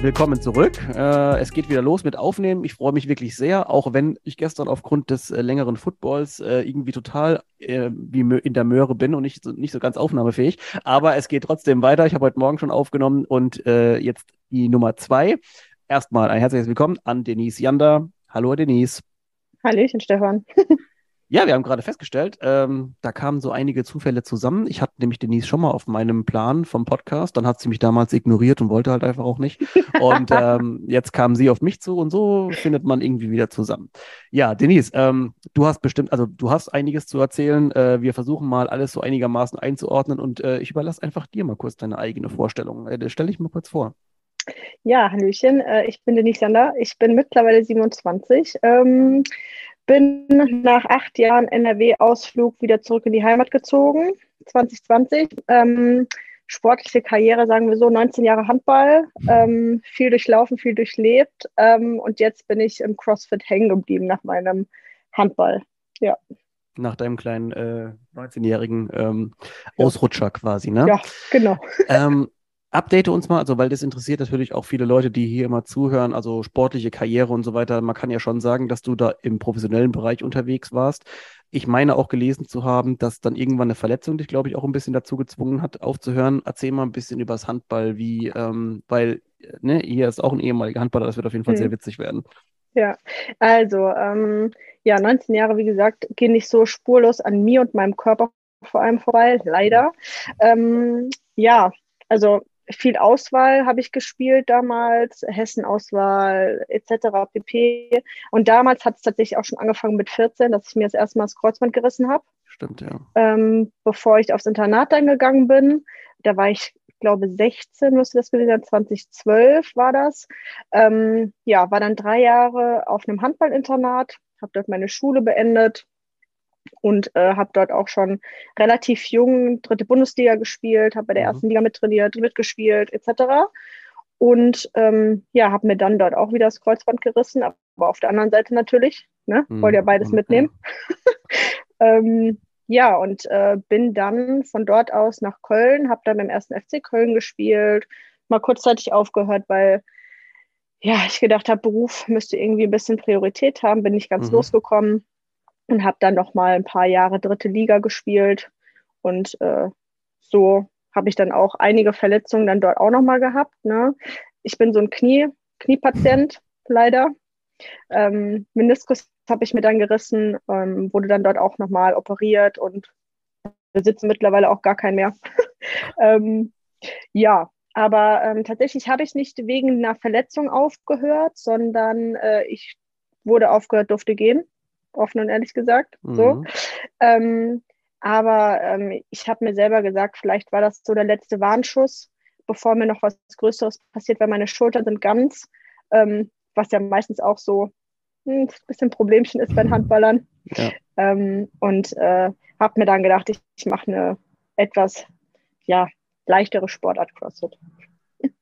Willkommen zurück. Äh, es geht wieder los mit Aufnehmen. Ich freue mich wirklich sehr, auch wenn ich gestern aufgrund des äh, längeren Footballs äh, irgendwie total äh, wie in der Möhre bin und nicht so, nicht so ganz aufnahmefähig. Aber es geht trotzdem weiter. Ich habe heute Morgen schon aufgenommen und äh, jetzt die Nummer zwei. Erstmal ein herzliches Willkommen an Denise Jander. Hallo Denise. Hallöchen, Stefan. Ja, wir haben gerade festgestellt, ähm, da kamen so einige Zufälle zusammen. Ich hatte nämlich Denise schon mal auf meinem Plan vom Podcast, dann hat sie mich damals ignoriert und wollte halt einfach auch nicht. Und ähm, jetzt kam sie auf mich zu und so findet man irgendwie wieder zusammen. Ja, Denise, ähm, du hast bestimmt, also du hast einiges zu erzählen. Äh, wir versuchen mal alles so einigermaßen einzuordnen und äh, ich überlasse einfach dir mal kurz deine eigene Vorstellung. Äh, stell dich mal kurz vor. Ja, Hallöchen, äh, ich bin Denise Sander, ich bin mittlerweile 27. Ähm, bin nach acht Jahren NRW-Ausflug wieder zurück in die Heimat gezogen, 2020. Ähm, sportliche Karriere, sagen wir so, 19 Jahre Handball, ähm, viel durchlaufen, viel durchlebt. Ähm, und jetzt bin ich im CrossFit hängen geblieben nach meinem Handball. Ja. Nach deinem kleinen äh, 19-jährigen ähm, Ausrutscher quasi, ne? Ja, genau. Update uns mal, also weil das interessiert natürlich auch viele Leute, die hier immer zuhören, also sportliche Karriere und so weiter. Man kann ja schon sagen, dass du da im professionellen Bereich unterwegs warst. Ich meine auch gelesen zu haben, dass dann irgendwann eine Verletzung dich, glaube ich, auch ein bisschen dazu gezwungen hat, aufzuhören. Erzähl mal ein bisschen über das Handball, wie, ähm, weil, ne, hier ist auch ein ehemaliger Handballer, das wird auf jeden Fall hm. sehr witzig werden. Ja, also, ähm, ja, 19 Jahre, wie gesagt, gehen nicht so spurlos an mir und meinem Körper vor allem vorbei, leider. Ähm, ja, also viel Auswahl habe ich gespielt damals, Hessen-Auswahl etc. pp. Und damals hat es tatsächlich auch schon angefangen mit 14, dass ich mir das erste Mal das Kreuzband gerissen habe. Stimmt, ja. Ähm, bevor ich aufs Internat dann gegangen bin. Da war ich, glaube 16 müsste das gewesen sein, 2012 war das. Ähm, ja, war dann drei Jahre auf einem Handballinternat, habe dort meine Schule beendet und äh, habe dort auch schon relativ jung dritte Bundesliga gespielt, habe bei der mhm. ersten Liga mittrainiert, mitgespielt etc. Und ähm, ja, habe mir dann dort auch wieder das Kreuzband gerissen, aber auf der anderen Seite natürlich, ne, mhm. wollte ja beides mitnehmen. ähm, ja, und äh, bin dann von dort aus nach Köln, habe dann beim ersten FC Köln gespielt, mal kurzzeitig aufgehört, weil ja, ich gedacht habe, Beruf müsste irgendwie ein bisschen Priorität haben, bin nicht ganz mhm. losgekommen und habe dann noch mal ein paar Jahre dritte Liga gespielt und äh, so habe ich dann auch einige Verletzungen dann dort auch noch mal gehabt. Ne? Ich bin so ein Knie Kniepatient leider. Ähm, Meniskus habe ich mir dann gerissen, ähm, wurde dann dort auch noch mal operiert und besitze mittlerweile auch gar keinen mehr. ähm, ja, aber ähm, tatsächlich habe ich nicht wegen einer Verletzung aufgehört, sondern äh, ich wurde aufgehört, durfte gehen offen und ehrlich gesagt. Mhm. So. Ähm, aber ähm, ich habe mir selber gesagt, vielleicht war das so der letzte Warnschuss, bevor mir noch was Größeres passiert, weil meine Schultern sind ganz, ähm, was ja meistens auch so hm, ein bisschen Problemchen ist bei den Handballern. Ja. Ähm, und äh, habe mir dann gedacht, ich, ich mache eine etwas ja, leichtere Sportart CrossFit.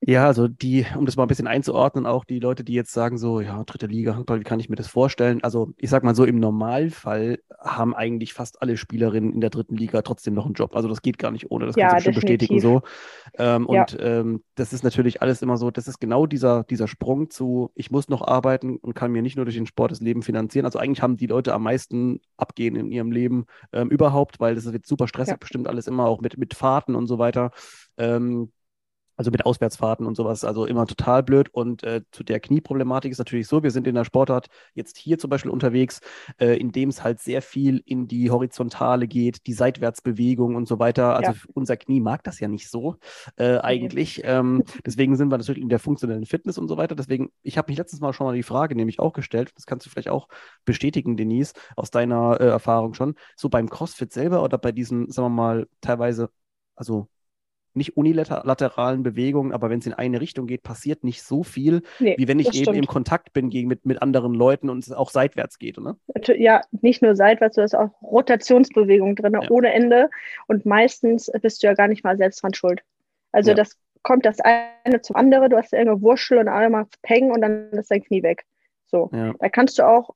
Ja, also die, um das mal ein bisschen einzuordnen, auch die Leute, die jetzt sagen so, ja, dritte Liga Handball, wie kann ich mir das vorstellen? Also ich sag mal so, im Normalfall haben eigentlich fast alle Spielerinnen in der dritten Liga trotzdem noch einen Job. Also das geht gar nicht ohne, das ja, kannst du schon bestätigen so. Ähm, ja. Und ähm, das ist natürlich alles immer so, das ist genau dieser, dieser Sprung zu, ich muss noch arbeiten und kann mir nicht nur durch den Sport das Leben finanzieren. Also eigentlich haben die Leute am meisten abgehen in ihrem Leben ähm, überhaupt, weil das wird super stressig, ja. bestimmt alles immer auch mit, mit Fahrten und so weiter. Ähm, also mit Auswärtsfahrten und sowas, also immer total blöd. Und äh, zu der Knieproblematik ist natürlich so, wir sind in der Sportart jetzt hier zum Beispiel unterwegs, äh, in dem es halt sehr viel in die Horizontale geht, die Seitwärtsbewegung und so weiter. Also ja. unser Knie mag das ja nicht so äh, eigentlich. Ähm, deswegen sind wir natürlich in der funktionellen Fitness und so weiter. Deswegen, ich habe mich letztens mal schon mal die Frage nämlich auch gestellt, das kannst du vielleicht auch bestätigen, Denise, aus deiner äh, Erfahrung schon, so beim CrossFit selber oder bei diesen, sagen wir mal, teilweise, also nicht unilateralen Bewegungen, aber wenn es in eine Richtung geht, passiert nicht so viel, Nee, wie wenn ich eben stimmt. im Kontakt bin gegen, mit, mit anderen Leuten und es auch seitwärts geht, oder? Ja, nicht nur seitwärts, du hast auch Rotationsbewegungen drin, Ja. ohne Ende. Und meistens bist du ja gar nicht mal selbst dran schuld. Also Ja. das kommt das eine zum andere, du hast irgendeine Wurschel und einmal Peng und dann ist dein Knie weg. So. Ja. Da kannst du auch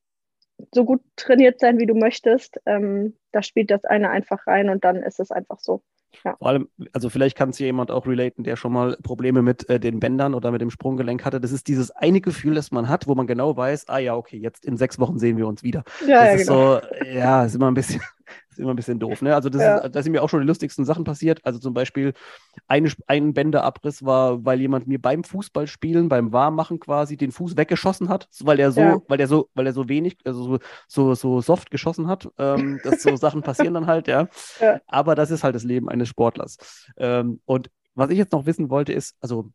so gut trainiert sein, wie du möchtest. Ähm, da spielt das eine einfach rein und dann ist es einfach so. Vor allem, also vielleicht kann es hier jemand auch relaten, der schon mal Probleme mit äh, den Bändern oder mit dem Sprunggelenk hatte. Das ist dieses eine Gefühl, das man hat, wo man genau weiß, ah ja, okay, jetzt in sechs Wochen sehen wir uns wieder. Ja, das ja, ist genau. so, ja, ist immer ein bisschen, ist immer ein bisschen doof. Ne? Also das Ja. ist, da sind mir auch schon die lustigsten Sachen passiert. Also zum Beispiel eine, ein Bänderabriss war, weil jemand mir beim Fußballspielen, beim Warmmachen quasi den Fuß weggeschossen hat, weil er so, Ja. weil der so, weil er so wenig, also so, so, so soft geschossen hat. Ähm, dass so Sachen passieren dann halt, ja. Ja. Aber das ist halt das Leben eines Sportlers. Ähm, und was ich jetzt noch wissen wollte, ist, also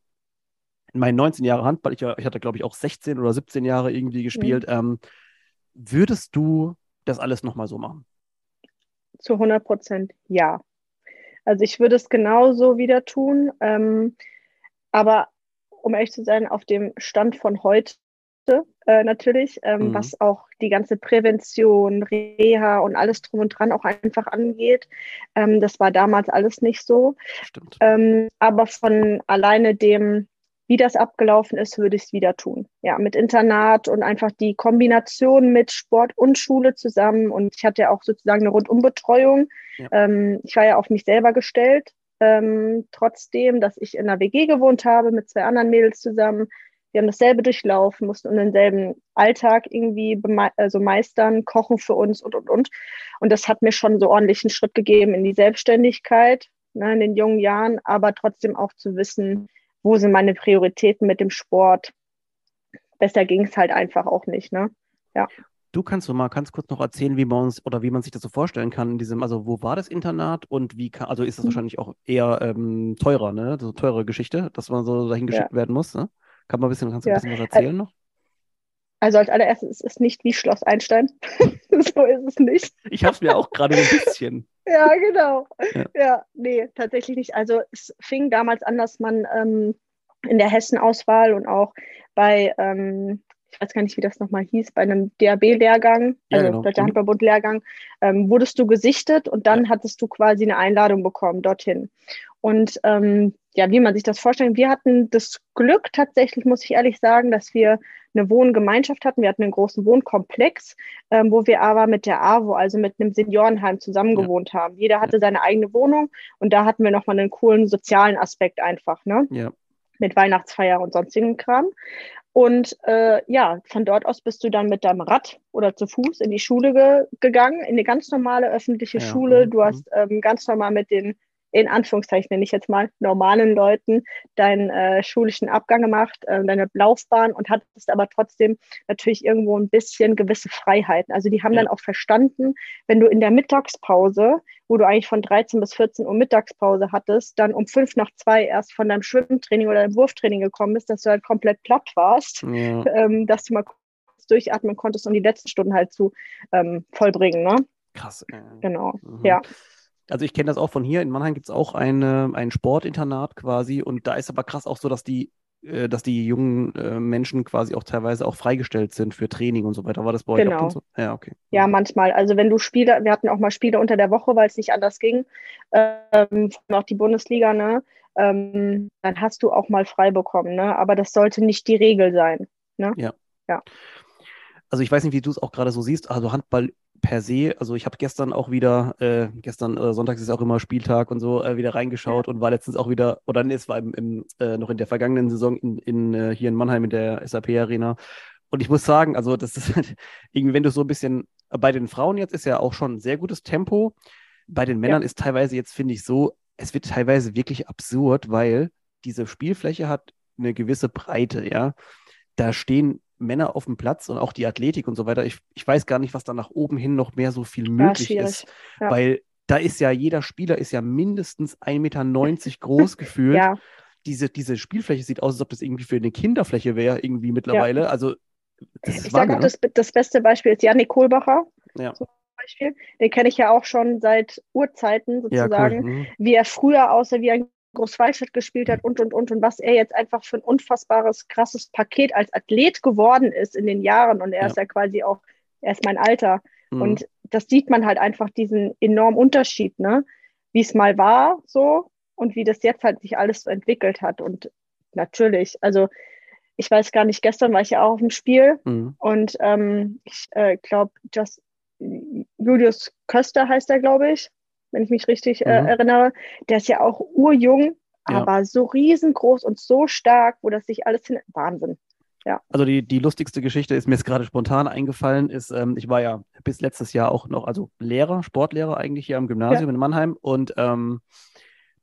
in meinen 19 Jahren Handball, ich, ich hatte, glaube ich, auch 16 oder 17 Jahre irgendwie gespielt. Ähm, würdest du das alles nochmal so machen? Zu 100 Prozent ja. Also ich würde es genauso wieder tun. Ähm, aber um ehrlich zu sein, auf dem Stand von heute äh, natürlich, ähm, Mhm. was auch die ganze Prävention, Reha und alles drum und dran auch einfach angeht. Ähm, das war damals alles nicht so. Ähm, aber von alleine dem, wie das abgelaufen ist, würde ich es wieder tun. Ja, mit Internat und einfach die Kombination mit Sport und Schule zusammen. Und ich hatte ja auch sozusagen eine Rundumbetreuung. Ja. Ähm, ich war ja auf mich selber gestellt. Ähm, trotzdem, dass ich in einer WG gewohnt habe mit zwei anderen Mädels zusammen. Wir haben dasselbe durchlaufen, mussten denselben Alltag irgendwie also meistern, kochen für uns und, und, und. Und das hat mir schon so ordentlich einen Schritt gegeben in die Selbstständigkeit ne, in den jungen Jahren, aber trotzdem auch zu wissen, wo sind meine Prioritäten mit dem Sport. Besser ging es halt einfach auch nicht. Ne? Du kannst du mal ganz kurz noch erzählen, wie man uns oder wie man sich das so vorstellen kann in diesem, also wo war das Internat und wie kann, also ist das Mhm. wahrscheinlich auch eher ähm, teurer, ne? So teure Geschichte, dass man so dahin geschickt werden muss, ne? Kann man ein bisschen, kannst du ein Ja. bisschen was erzählen noch? Also als allererstes, es ist nicht wie Schloss Einstein. so ist es nicht. Ich hab's mir auch gerade ein bisschen. Ja, genau. Ja. Ja. nee, tatsächlich nicht. Also es fing damals an, dass man ähm, in der Hessen-Auswahl und auch bei, ähm, ich weiß gar nicht, wie das nochmal hieß, bei einem DAB-Lehrgang, Ja, also genau. Deutscher Mhm. Handballbund-Lehrgang, ähm, wurdest du gesichtet und dann hattest du quasi eine Einladung bekommen dorthin. Und ähm, ja, wie man sich das vorstellt, wir hatten das Glück tatsächlich, muss ich ehrlich sagen, dass wir eine Wohngemeinschaft hatten. Wir hatten einen großen Wohnkomplex, ähm, wo wir aber mit der AWO, also mit einem Seniorenheim zusammen Ja. gewohnt haben. Jeder hatte seine eigene Wohnung und da hatten wir nochmal einen coolen sozialen Aspekt einfach, ne? Ja. Mit Weihnachtsfeier und sonstigen Kram. Und äh, ja, von dort aus bist du dann mit deinem Rad oder zu Fuß in die Schule ge gegangen, in eine ganz normale öffentliche Ja, Schule. mhm, Du hast ähm, ganz normal mit den, in Anführungszeichen nenne ich jetzt mal, normalen Leuten deinen äh, schulischen Abgang gemacht, äh, deine Laufbahn und hattest aber trotzdem natürlich irgendwo ein bisschen gewisse Freiheiten. Also die haben Ja. dann auch verstanden, wenn du in der Mittagspause, wo du eigentlich von 13 bis 14 Uhr Mittagspause hattest, dann um fünf nach zwei erst von deinem Schwimmtraining oder deinem Wurftraining gekommen bist, dass du halt komplett platt warst, Ja. ähm, dass du mal kurz durchatmen konntest, um die letzten Stunden halt zu ähm, vollbringen. Ne? Krass. äh. Genau. Mhm. Ja. Also ich kenne das auch von hier. In Mannheim gibt es auch eine, ein Sportinternat quasi und da ist aber krass auch so, dass die, äh, dass die jungen äh, Menschen quasi auch teilweise auch freigestellt sind für Training und so weiter. War das bei euch auch Genau. dann so? Ja, okay. Ja, manchmal. Also wenn du Spiele, wir hatten auch mal Spiele unter der Woche, weil es nicht anders ging, ähm, auch die Bundesliga, ne? Ähm, dann hast du auch mal frei bekommen, ne? Aber das sollte nicht die Regel sein. Also ich weiß nicht, wie du es auch gerade so siehst. Also Handball per se, also ich habe gestern auch wieder, äh, gestern äh, Sonntags ist auch immer Spieltag und so, äh, wieder reingeschaut und war letztens auch wieder, oder nee, es war im, im, äh, noch in der vergangenen Saison in, in, äh, hier in Mannheim in der SAP Arena. Und ich muss sagen, also das ist halt irgendwie, wenn du so ein bisschen, bei den Frauen jetzt ist ja auch schon ein sehr gutes Tempo. Bei den Männern ist teilweise jetzt, finde ich, so, es wird teilweise wirklich absurd, weil diese Spielfläche hat eine gewisse Breite, ja. Da stehen Männer auf dem Platz und auch die Athletik und so weiter. Ich, ich weiß gar nicht, was da nach oben hin noch mehr so viel möglich schwierig. ist, Ja. weil da ist ja jeder Spieler ist ja mindestens 1,90 Meter groß gefühlt. Ja, Diese, diese Spielfläche sieht aus, als ob das irgendwie für eine Kinderfläche wäre, irgendwie mittlerweile. Also, ich sage Wahnsinn, auch, ne? das, das beste Beispiel ist Janik Kohlbacher. Ja. Zum Beispiel. Den kenne ich ja auch schon seit Urzeiten Ja, sozusagen. cool. Mhm. Wie er früher aussah, wie er Großwaldstadt gespielt hat und, und, und. Und was er jetzt einfach für ein unfassbares, krasses Paket als Athlet geworden ist in den Jahren. Und er ja. ist ja quasi auch, er ist mein Alter. Mhm. Und das sieht man halt einfach diesen enormen Unterschied, ne? Wie es mal war, so, und wie das jetzt halt sich alles so entwickelt hat. Und natürlich, also ich weiß gar nicht, gestern war ich ja auch auf dem Spiel mhm. und ähm, ich äh, glaube, Julius Köster heißt er, glaube ich wenn ich mich richtig äh, mhm. erinnere. Der ist ja auch urjung, ja. aber so riesengroß und so stark, wo das sich alles hin. Wahnsinn. Ja. Also die, die lustigste Geschichte ist mir jetzt gerade spontan eingefallen, ist, ähm, ich war ja bis letztes Jahr auch noch, also Lehrer, Sportlehrer eigentlich hier am Gymnasium ja. in Mannheim und ähm,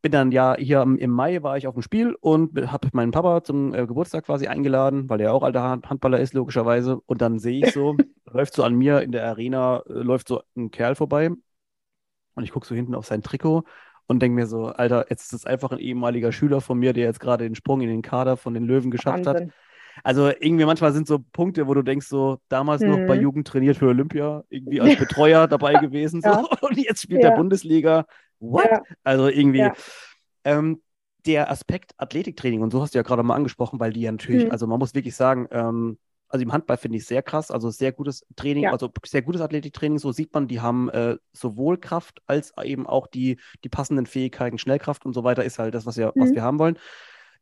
bin dann ja hier im Mai war ich auf dem Spiel und habe meinen Papa zum äh, Geburtstag quasi eingeladen, weil er auch alter Handballer ist, logischerweise. Und dann sehe ich so, läuft so an mir in der Arena, äh, läuft so ein Kerl vorbei und ich gucke so hinten auf sein Trikot und denke mir so, Alter, jetzt ist es einfach ein ehemaliger Schüler von mir, der jetzt gerade den Sprung in den Kader von den Löwen geschafft Wahnsinn. hat. Also irgendwie manchmal sind so Punkte, wo du denkst, so damals hm. noch bei mhm. Jugend trainiert für Olympia, irgendwie als Betreuer dabei gewesen, so, ja. und jetzt spielt ja. der Bundesliga. What? Ja. Also irgendwie. Ähm, der Aspekt Athletiktraining, und so hast du ja gerade mal angesprochen, weil die ja natürlich, hm. also man muss wirklich sagen, ähm, also im Handball finde ich sehr krass, also sehr gutes Training, ja. also sehr gutes Athletiktraining, so sieht man, die haben äh, sowohl Kraft als eben auch die, die passenden Fähigkeiten, Schnellkraft und so weiter, ist halt das, was wir, mhm. was wir haben wollen.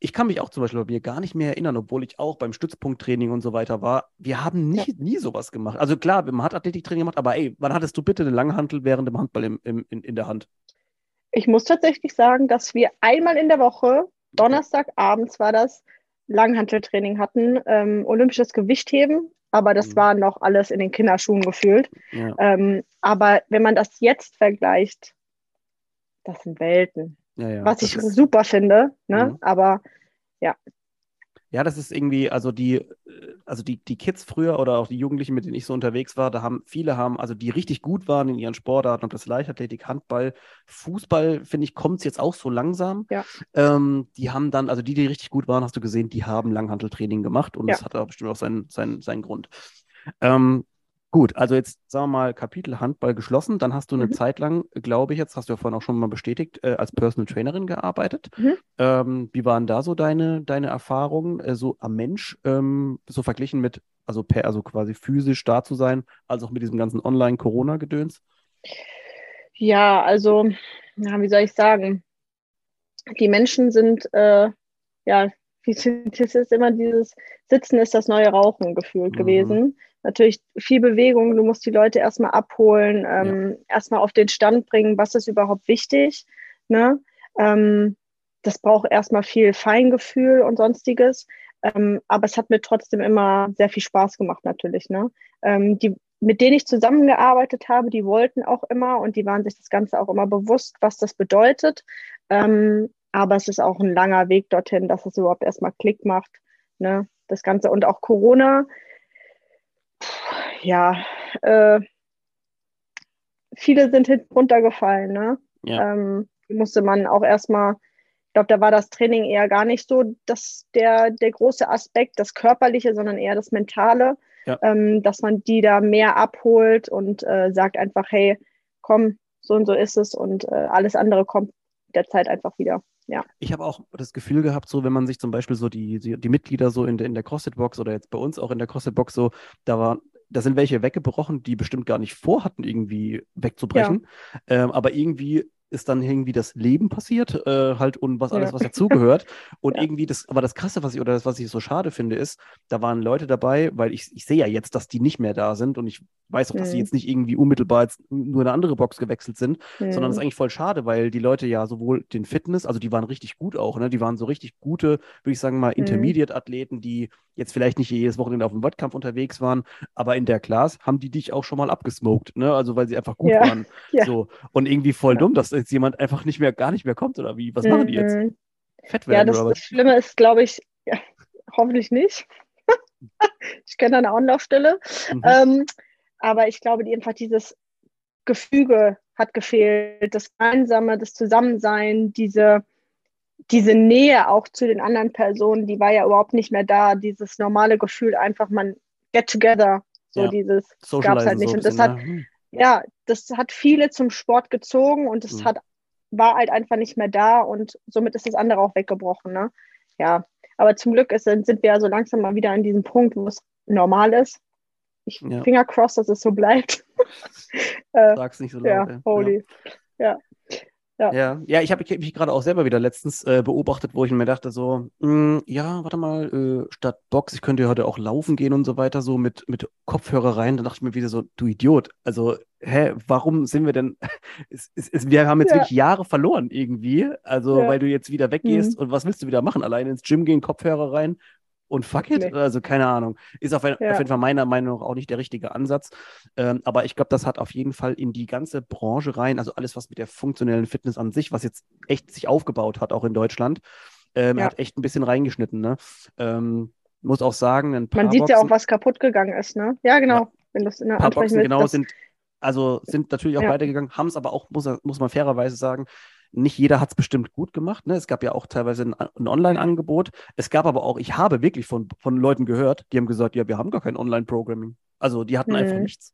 Ich kann mich auch zum Beispiel bei mir gar nicht mehr erinnern, obwohl ich auch beim Stützpunkttraining und so weiter war. Wir haben nie, ja. nie sowas gemacht. Also klar, man hat Athletiktraining gemacht, aber ey, wann hattest du bitte eine Langhantel während dem Handball im, im, in, in der Hand? Ich muss tatsächlich sagen, dass wir einmal in der Woche, Donnerstagabends war das, Langhanteltraining hatten, ähm, olympisches Gewichtheben, aber das mhm. war noch alles in den Kinderschuhen gefühlt. Ja. Ähm, aber wenn man das jetzt vergleicht, das sind Welten. Ja, ja, Was ich super finde, ne? Mhm. aber ja, ja, das ist irgendwie, also die, äh, also die, die Kids früher oder auch die Jugendlichen, mit denen ich so unterwegs war, da haben viele haben, also die richtig gut waren in ihren Sportarten, ob das Leichtathletik, Handball, Fußball, finde ich, kommt es jetzt auch so langsam. Ja. Ähm, die haben dann, also die, die richtig gut waren, hast du gesehen, die haben Langhanteltraining gemacht und ja. das hat aber bestimmt auch seinen, seinen, seinen Grund. Ähm, Gut, also jetzt sagen wir mal Kapitel Handball geschlossen. Dann hast du eine mhm. Zeit lang, glaube ich, jetzt hast du ja vorhin auch schon mal bestätigt, äh, als Personal Trainerin gearbeitet. Mhm. Ähm, wie waren da so deine, deine Erfahrungen, äh, so am Mensch, ähm, so verglichen mit, also per, also quasi physisch da zu sein, als auch mit diesem ganzen Online-Corona-Gedöns? Ja, also, ja, wie soll ich sagen? Die Menschen sind, äh, ja, wie das ist immer dieses Sitzen ist das neue Rauchen gefühlt mhm. gewesen natürlich viel Bewegung. Du musst die Leute erstmal abholen, ähm, ja. erstmal auf den Stand bringen, was ist überhaupt wichtig. Ne? Ähm, das braucht erstmal viel Feingefühl und sonstiges. Ähm, aber es hat mir trotzdem immer sehr viel Spaß gemacht, natürlich. Ne? Ähm, die, mit denen ich zusammengearbeitet habe, die wollten auch immer und die waren sich das Ganze auch immer bewusst, was das bedeutet. Ähm, aber es ist auch ein langer Weg dorthin, dass es überhaupt erstmal Klick macht. Ne? Das Ganze und auch Corona ja, äh, viele sind hinten runtergefallen. Ne? Ja. Ähm, musste man auch erstmal, ich glaube, da war das Training eher gar nicht so dass der, der große Aspekt, das Körperliche, sondern eher das Mentale, ja. ähm, dass man die da mehr abholt und äh, sagt einfach, hey, komm, so und so ist es und äh, alles andere kommt der Zeit einfach wieder. Ja. Ich habe auch das Gefühl gehabt, so wenn man sich zum Beispiel so die, die, die Mitglieder so in der, in der CrossFit-Box oder jetzt bei uns auch in der CrossFit-Box so, da war da sind welche weggebrochen, die bestimmt gar nicht vorhatten, irgendwie wegzubrechen. Ja. Ähm, aber irgendwie ist dann irgendwie das Leben passiert, äh, halt und was alles, ja. was dazugehört. Und ja. irgendwie das, aber das Krasse, was ich, oder das, was ich so schade finde, ist, da waren Leute dabei, weil ich, ich sehe ja jetzt, dass die nicht mehr da sind und ich weiß auch, dass mhm. sie jetzt nicht irgendwie unmittelbar jetzt nur eine andere Box gewechselt sind, mhm. sondern das ist eigentlich voll schade, weil die Leute ja sowohl den Fitness, also die waren richtig gut auch, ne? Die waren so richtig gute, würde ich sagen mal, mhm. Intermediate-Athleten, die jetzt vielleicht nicht jedes Wochenende auf dem Wettkampf unterwegs waren, aber in der Class haben die dich auch schon mal abgesmoked, ne? Also weil sie einfach gut ja. waren. Ja. So. Und irgendwie voll dumm, dass jetzt jemand einfach nicht mehr, gar nicht mehr kommt oder wie? Was machen die jetzt? Mhm. Fett werden, ja, das, oder was? das Schlimme ist, glaube ich, ja, hoffentlich nicht. ich kenne eine Anlaufstelle. Mhm. Ähm, aber ich glaube, die, einfach dieses Gefüge hat gefehlt, das Gemeinsame, das Zusammensein, diese, diese Nähe auch zu den anderen Personen, die war ja überhaupt nicht mehr da. Dieses normale Gefühl, einfach man get together, so ja. dieses gab es halt nicht. So und das hat, ne? Ja, das hat viele zum Sport gezogen und es mhm. hat war halt einfach nicht mehr da und somit ist das andere auch weggebrochen. Ne? Ja, aber zum Glück ist, sind wir ja so langsam mal wieder an diesem Punkt, wo es normal ist. Ich ja. Finger cross, dass es so bleibt. äh, Sag's nicht so laut. Ja, holy. Ja. Ja. Ja, ja, ich habe mich gerade auch selber wieder letztens äh, beobachtet, wo ich mir dachte, so, mh, hm, ja, warte mal, äh, statt Box, ich könnte ja heute auch laufen gehen und so weiter, so mit, mit Kopfhörer rein. Dann dachte ich mir wieder so, du Idiot. Also, hä, warum sind wir denn, es, es, es, wir haben jetzt ja. wirklich Jahre verloren irgendwie, also, ja. weil du jetzt wieder weggehst mhm. und was willst du wieder machen? Alleine ins Gym gehen, Kopfhörer rein und fuck it. Nee. Also keine Ahnung. Ist auf, ein, ja. auf, jeden Fall meiner Meinung nach auch nicht der richtige Ansatz. Ähm, aber ich glaube, das hat auf jeden Fall in die ganze Branche rein, also alles, was mit der funktionellen Fitness an sich, was jetzt echt sich aufgebaut hat, auch in Deutschland, ähm, ja. hat echt ein bisschen reingeschnitten. Ne? Ähm, muss auch sagen, ein paar Man sieht Boxen, ja auch, was kaputt gegangen ist, ne? Ja, genau. Ja. Wenn das in der paar Boxen, genau, sind, also sind natürlich auch weitergegangen, haben es aber auch, muss, muss man fairerweise sagen, nicht jeder hat es bestimmt gut gemacht. Ne? Es gab ja auch teilweise ein, ein Online-Angebot. Es gab aber auch, ich habe wirklich von, von Leuten gehört, die haben gesagt, ja, wir haben gar kein Online-Programming. Also die hatten mhm. einfach nichts.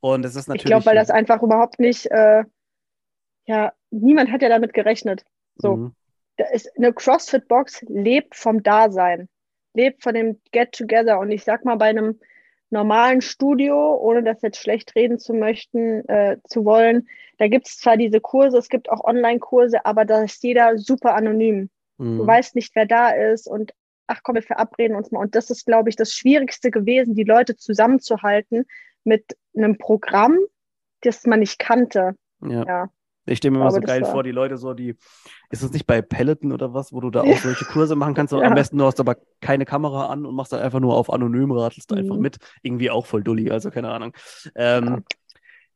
Und es ist natürlich. Ich glaube, weil das einfach überhaupt nicht, äh, ja, niemand hat ja damit gerechnet. So. Mhm. Da ist, eine CrossFit-Box lebt vom Dasein, lebt von dem Get-Together. Und ich sag mal, bei einem normalen Studio, ohne das jetzt schlecht reden zu möchten, äh, zu wollen, da gibt es zwar diese Kurse, es gibt auch Online-Kurse, aber da ist jeder super anonym. Mhm. Du weißt nicht, wer da ist und ach komm, wir verabreden uns mal. Und das ist, glaube ich, das Schwierigste gewesen, die Leute zusammenzuhalten mit einem Programm, das man nicht kannte. Ja. ja. Ich stelle mir immer so geil vor, die Leute so, die, ist das nicht bei Peloton oder was, wo du da auch solche Kurse machen kannst? ja. Am besten du hast aber keine Kamera an und machst dann einfach nur auf anonym, radelst mhm. einfach mit. Irgendwie auch voll dulli, also keine Ahnung. Ähm, ja.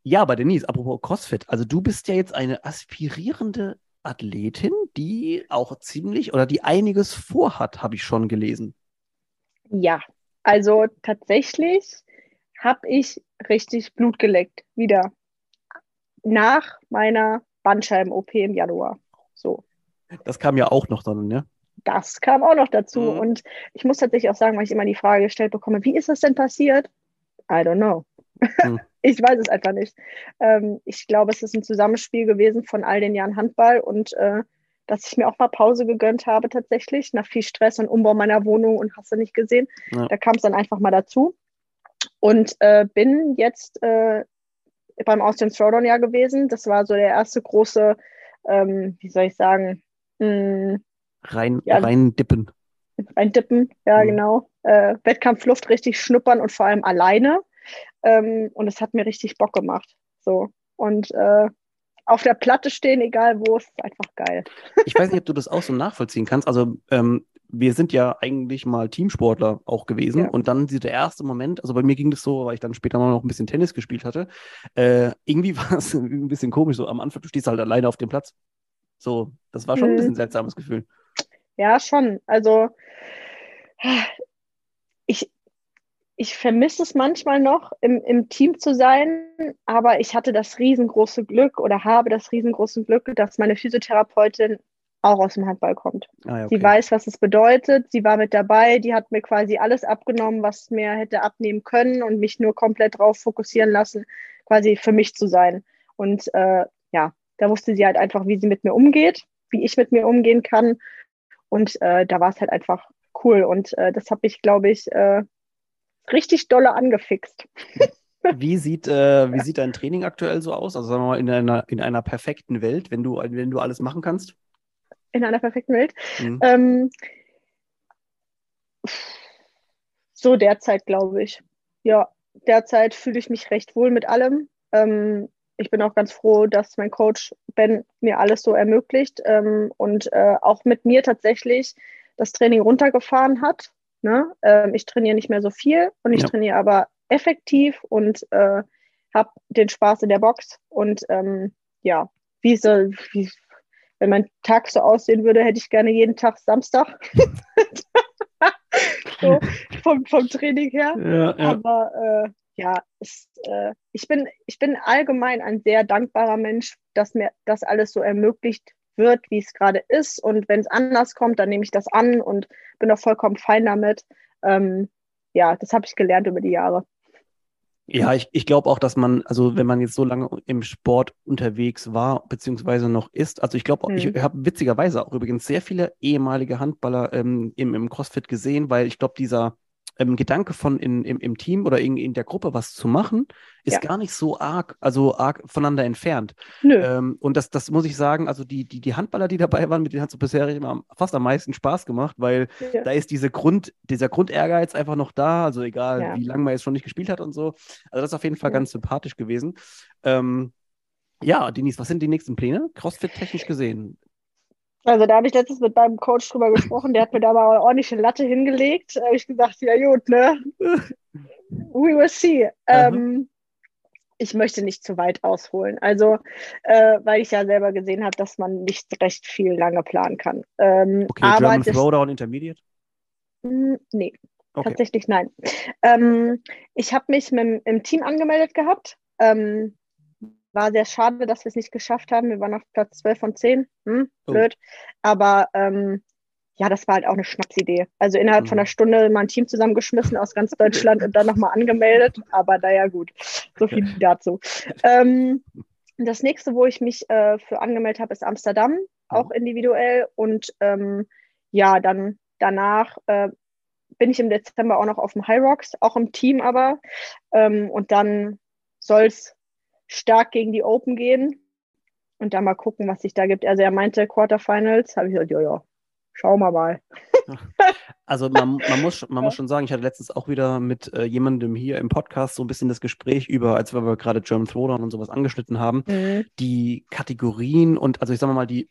ja, aber Denise, apropos CrossFit, also du bist ja jetzt eine aspirierende Athletin, die auch ziemlich oder die einiges vorhat, habe ich schon gelesen. Ja, also tatsächlich habe ich richtig Blut geleckt, wieder nach meiner Bandscheiben-OP im Januar. So. Das kam ja auch noch dann, ne? Das kam auch noch dazu. Mhm. Und ich muss tatsächlich auch sagen, weil ich immer die Frage gestellt bekomme, wie ist das denn passiert? I don't know. Mhm. ich weiß es einfach nicht. Ähm, ich glaube, es ist ein Zusammenspiel gewesen von all den Jahren Handball und äh, dass ich mir auch mal Pause gegönnt habe tatsächlich, nach viel Stress und Umbau meiner Wohnung und hast du nicht gesehen. Ja. Da kam es dann einfach mal dazu. Und äh, bin jetzt äh, beim Austrian Throwdown ja gewesen. Das war so der erste große, ähm, wie soll ich sagen, mh, hm, rein, ja, rein dippen. Rein dippen, ja, mhm. genau. Äh, Wettkampfluft richtig schnuppern und vor allem alleine. Ähm, und es hat mir richtig Bock gemacht. So. Und äh, auf der Platte stehen, egal wo, ist einfach geil. Ich weiß nicht, ob du das auch so nachvollziehen kannst. Also ähm, wir sind ja eigentlich mal Teamsportler auch gewesen. Ja. Und dann der erste Moment, also bei mir ging das so, weil ich dann später mal noch ein bisschen Tennis gespielt hatte. Äh, irgendwie war es ein bisschen komisch. So am Anfang, du stehst halt alleine auf dem Platz. So, das war schon mhm. ein bisschen seltsames Gefühl. Ja, schon. Also ich, ich vermisse es manchmal noch, im, im Team zu sein, aber ich hatte das riesengroße Glück oder habe das riesengroße Glück, dass meine Physiotherapeutin auch aus dem Handball kommt. Ah, okay. Sie weiß, was es bedeutet. Sie war mit dabei. Die hat mir quasi alles abgenommen, was mir hätte abnehmen können und mich nur komplett darauf fokussieren lassen, quasi für mich zu sein. Und äh, ja, da wusste sie halt einfach, wie sie mit mir umgeht, wie ich mit mir umgehen kann. Und äh, da war es halt einfach cool. Und äh, das habe ich, glaube ich, äh, richtig dolle angefixt. Wie sieht, äh, wie sieht dein Training aktuell so aus? Also sagen wir mal in einer, in einer perfekten Welt, wenn du, wenn du alles machen kannst? In einer perfekten Welt. Mhm. Ähm, so derzeit, glaube ich. Ja, derzeit fühle ich mich recht wohl mit allem. Ähm, ich bin auch ganz froh, dass mein Coach Ben mir alles so ermöglicht ähm, und äh, auch mit mir tatsächlich das Training runtergefahren hat. Ne? Ähm, ich trainiere nicht mehr so viel und ich ja. trainiere aber effektiv und äh, habe den Spaß in der Box. Und ähm, ja, wie, so, wie, wenn mein Tag so aussehen würde, hätte ich gerne jeden Tag Samstag. so, vom, vom Training her. Ja, ja. Aber äh, ja, ist, äh, ich, bin, ich bin allgemein ein sehr dankbarer Mensch, dass mir das alles so ermöglicht wird, wie es gerade ist. Und wenn es anders kommt, dann nehme ich das an und bin auch vollkommen fein damit. Ähm, ja, das habe ich gelernt über die Jahre. Ja, ich, ich glaube auch, dass man, also wenn man jetzt so lange im Sport unterwegs war, beziehungsweise noch ist, also ich glaube, hm. ich habe witzigerweise auch übrigens sehr viele ehemalige Handballer ähm, im, im CrossFit gesehen, weil ich glaube, dieser ähm, Gedanke von in, im, im Team oder in, in der Gruppe was zu machen, ist ja. gar nicht so arg, also arg voneinander entfernt. Ähm, und das, das muss ich sagen, also die, die, die Handballer, die dabei waren, mit denen hat es bisher immer fast am meisten Spaß gemacht, weil ja. da ist diese Grund, dieser Grundehrgeiz einfach noch da, also egal, ja. wie lange man jetzt schon nicht gespielt hat und so. Also das ist auf jeden Fall ganz sympathisch gewesen. Ähm, ja, Denise, was sind die nächsten Pläne? CrossFit-technisch gesehen? Also da habe ich letztens mit meinem Coach drüber gesprochen, der hat mir da mal eine ordentliche Latte hingelegt. Da habe ich gesagt, ja gut, ne? We will see. Ähm, ich möchte nicht zu weit ausholen. Also, äh, weil ich ja selber gesehen habe, dass man nicht recht viel lange planen kann. Ähm, okay, aber German das, Throwdown Intermediate? Mh, nee, okay. tatsächlich nein. Ähm, ich habe mich mit, im Team angemeldet gehabt. Ähm, war sehr schade, dass wir es nicht geschafft haben. Wir waren auf Platz 12 von 10. Hm, oh. blöd. Aber ähm, ja, das war halt auch eine Schnapsidee. Also innerhalb mhm. von einer Stunde mal ein Team zusammengeschmissen aus ganz Deutschland und dann nochmal angemeldet. Aber naja, gut. So viel dazu. Ähm, das nächste, wo ich mich äh, für angemeldet habe, ist Amsterdam, mhm. auch individuell. Und ähm, ja, dann danach äh, bin ich im Dezember auch noch auf dem High Rocks, auch im Team aber. Ähm, und dann soll es stark gegen die Open gehen und dann mal gucken, was sich da gibt. Also er meinte Quarterfinals, habe ich gesagt, ja, ja, schauen wir mal. Also man, man, muss, man muss schon sagen, ich hatte letztens auch wieder mit äh, jemandem hier im Podcast so ein bisschen das Gespräch über, als wir gerade German Throwdown und sowas angeschnitten haben, mhm. die Kategorien und also ich sage mal die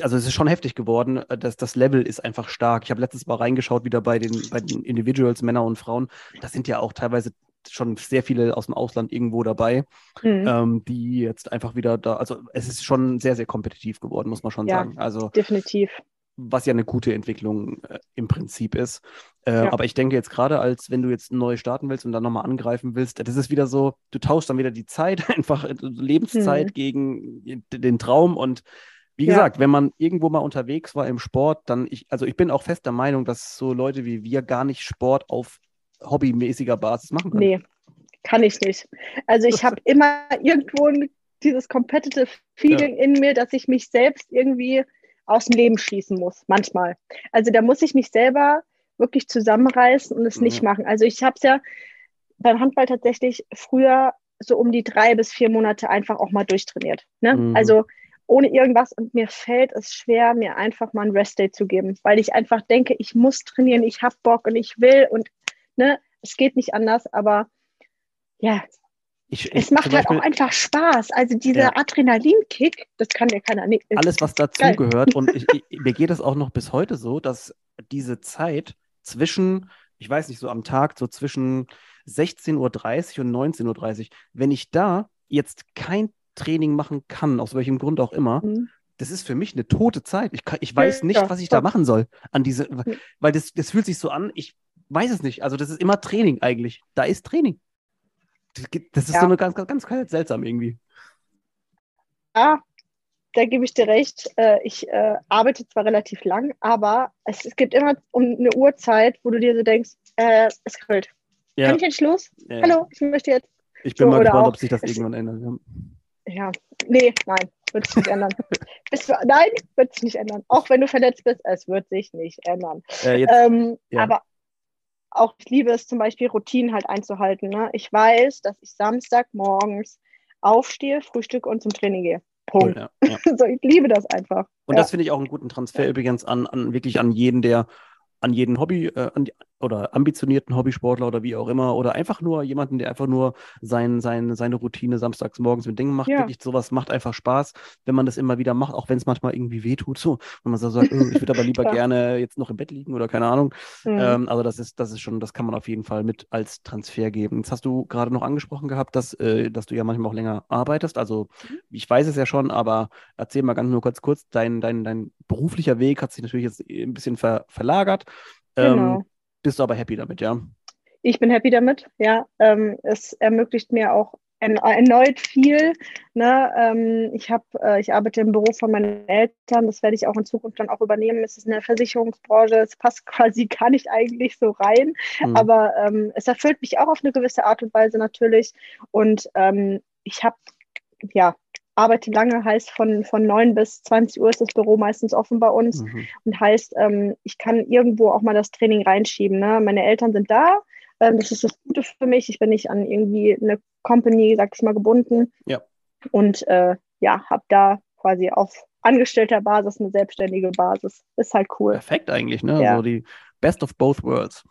also es ist schon heftig geworden, äh, dass das Level ist einfach stark. Ich habe letztens mal reingeschaut, wieder bei den, bei den Individuals, Männer und Frauen. Das sind ja auch teilweise schon sehr viele aus dem Ausland irgendwo dabei, mhm. ähm, die jetzt einfach wieder da, also es ist schon sehr, sehr kompetitiv geworden, muss man schon ja, sagen. Also definitiv. Was ja eine gute Entwicklung äh, im Prinzip ist. Äh, ja. Aber ich denke jetzt gerade, als wenn du jetzt neu starten willst und dann nochmal angreifen willst, das ist wieder so, du tauschst dann wieder die Zeit, einfach äh, Lebenszeit mhm. gegen den Traum und wie gesagt, ja. wenn man irgendwo mal unterwegs war im Sport, dann ich, also ich bin auch fest der Meinung, dass so Leute wie wir gar nicht Sport auf hobbymäßiger Basis machen können? Nee, kann ich nicht. Also ich habe immer irgendwo dieses competitive Feeling ja. in mir, dass ich mich selbst irgendwie aus dem Leben schließen muss, manchmal. Also da muss ich mich selber wirklich zusammenreißen und es ja. nicht machen. Also ich habe es ja beim Handball tatsächlich früher so um die drei bis vier Monate einfach auch mal durchtrainiert. Ne? Mhm. Also ohne irgendwas und mir fällt es schwer, mir einfach mal ein Rest-Day zu geben, weil ich einfach denke, ich muss trainieren, ich habe Bock und ich will und ne, es geht nicht anders, aber ja, ich, ich, es macht halt Beispiel, auch einfach Spaß. Also dieser ja. Adrenalinkick, das kann ja keiner nicht. Alles, was dazu gehört. Und ich, mir geht es auch noch bis heute so, dass diese Zeit zwischen, ich weiß nicht, so am Tag, so zwischen 16.30 Uhr und 19.30 Uhr, wenn ich da jetzt kein Training machen kann, aus welchem Grund auch immer, mhm. das ist für mich eine tote Zeit. Ich, kann, ich weiß nicht, was ich da machen soll an diese, weil das, das fühlt sich so an, ich weiß es nicht. Also das ist immer Training eigentlich. Da ist Training. Das ist ja. so eine ganz, ganz, ganz, ganz seltsam irgendwie. Ja, da gebe ich dir recht. Äh, ich äh, arbeite zwar relativ lang, aber es, gibt immer um eine Uhrzeit, wo du dir so denkst, äh, es kribbelt. Ja. Kann ich jetzt los? Ja. Hallo, ich möchte jetzt. Ich bin so, mal gespannt, ob sich das irgendwann ändert. Ja, nee, nein, wird sich nicht ändern. Bis, nein, wird sich nicht ändern. Auch wenn du verletzt bist, es wird sich nicht ändern. Äh, jetzt, ähm, ja. Aber auch ich liebe es zum Beispiel, Routinen halt einzuhalten. Ne? Ich weiß, dass ich Samstag morgens aufstehe, frühstücke und zum Training gehe. Punkt. Ja, ja. so, ich liebe das einfach. Und ja. das finde ich auch einen guten Transfer übrigens an, an wirklich an jeden, der an jeden Hobby, äh, an oder ambitionierten Hobbysportler oder wie auch immer, oder einfach nur jemanden, der einfach nur sein, sein, seine Routine samstags morgens mit Dingen macht. Ja. Wirklich, sowas macht einfach Spaß, wenn man das immer wieder macht, auch wenn es manchmal irgendwie wehtut. So, wenn man so sagt, oh, ich würde aber lieber gerne jetzt noch im Bett liegen oder keine Ahnung. Mhm. Ähm, also das ist, das ist schon, das kann man auf jeden Fall mit als Transfer geben. Jetzt hast du gerade noch angesprochen gehabt, dass, äh, dass du ja manchmal auch länger arbeitest. Also mhm. ich weiß es ja schon, aber erzähl mal ganz nur kurz kurz, dein, dein, dein beruflicher Weg hat sich natürlich jetzt ein bisschen ver, verlagert. Ähm, genau. Ähm, bist du aber happy damit, ja? Ich bin happy damit, ja. Ähm, es ermöglicht mir auch erneut viel. Ne? Ähm, ich, hab, äh, ich arbeite im Büro von meinen Eltern, das werde ich auch in Zukunft dann auch übernehmen. Es ist eine Versicherungsbranche, es passt quasi gar nicht eigentlich so rein, mhm. aber ähm, es erfüllt mich auch auf eine gewisse Art und Weise natürlich. Und ähm, ich habe, ja, arbeite lange, heißt von, von 9 bis 20 Uhr ist das Büro meistens offen bei uns mhm. und heißt, ähm, ich kann irgendwo auch mal das Training reinschieben. Ne? Meine Eltern sind da, ähm, das ist das Gute für mich. Ich bin nicht an irgendwie eine Company, sag ich mal, gebunden. Ja. Und äh, ja, habe da quasi auf angestellter Basis eine selbstständige Basis. Ist halt cool. Perfekt eigentlich, ne? Ja. So die Best of both worlds.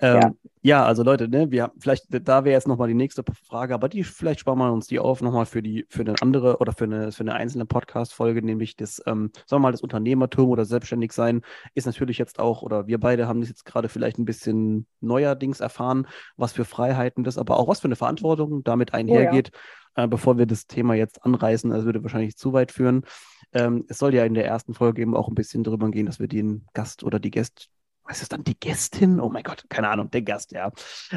Ähm, ja. ja. also Leute, ne, wir vielleicht, da wäre jetzt nochmal die nächste Frage, aber die, vielleicht sparen wir uns die auf nochmal für die, für eine andere oder für eine, für eine einzelne Podcast-Folge, nämlich das, ähm, sagen wir mal, das Unternehmertum oder selbstständig sein, ist natürlich jetzt auch, oder wir beide haben das jetzt gerade vielleicht ein bisschen neuerdings erfahren, was für Freiheiten das, aber auch was für eine Verantwortung damit einhergeht. Oh, ja. äh, bevor wir das Thema jetzt anreißen, das würde wahrscheinlich zu weit führen. Ähm, es soll ja in der ersten Folge eben auch ein bisschen darüber gehen, dass wir den Gast oder die Gäste was ist dann die Gästin? Oh mein Gott, keine Ahnung, der Gast, ja.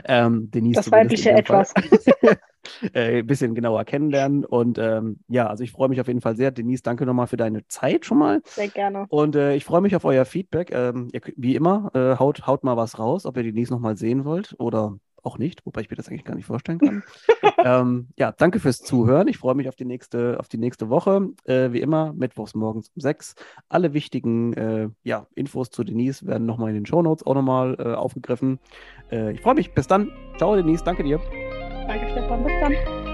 Ähm, Denise das weibliche Etwas. äh, ein bisschen genauer kennenlernen. Und ähm, ja, also ich freue mich auf jeden Fall sehr. Denise, danke nochmal für deine Zeit schon mal. Sehr gerne. Und äh, ich freue mich auf euer Feedback. Ähm, ihr, wie immer, äh, haut, haut mal was raus, ob ihr Denise nochmal sehen wollt oder auch nicht, wobei ich mir das eigentlich gar nicht vorstellen kann. ähm, ja, danke fürs Zuhören. Ich freue mich auf die nächste, auf die nächste Woche. Äh, wie immer, mittwochs morgens um sechs. Alle wichtigen äh, ja, Infos zu Denise werden nochmal in den Shownotes auch nochmal äh, aufgegriffen. Äh, ich freue mich. Bis dann. Ciao, Denise. Danke dir. Danke, Stefan. Bis dann.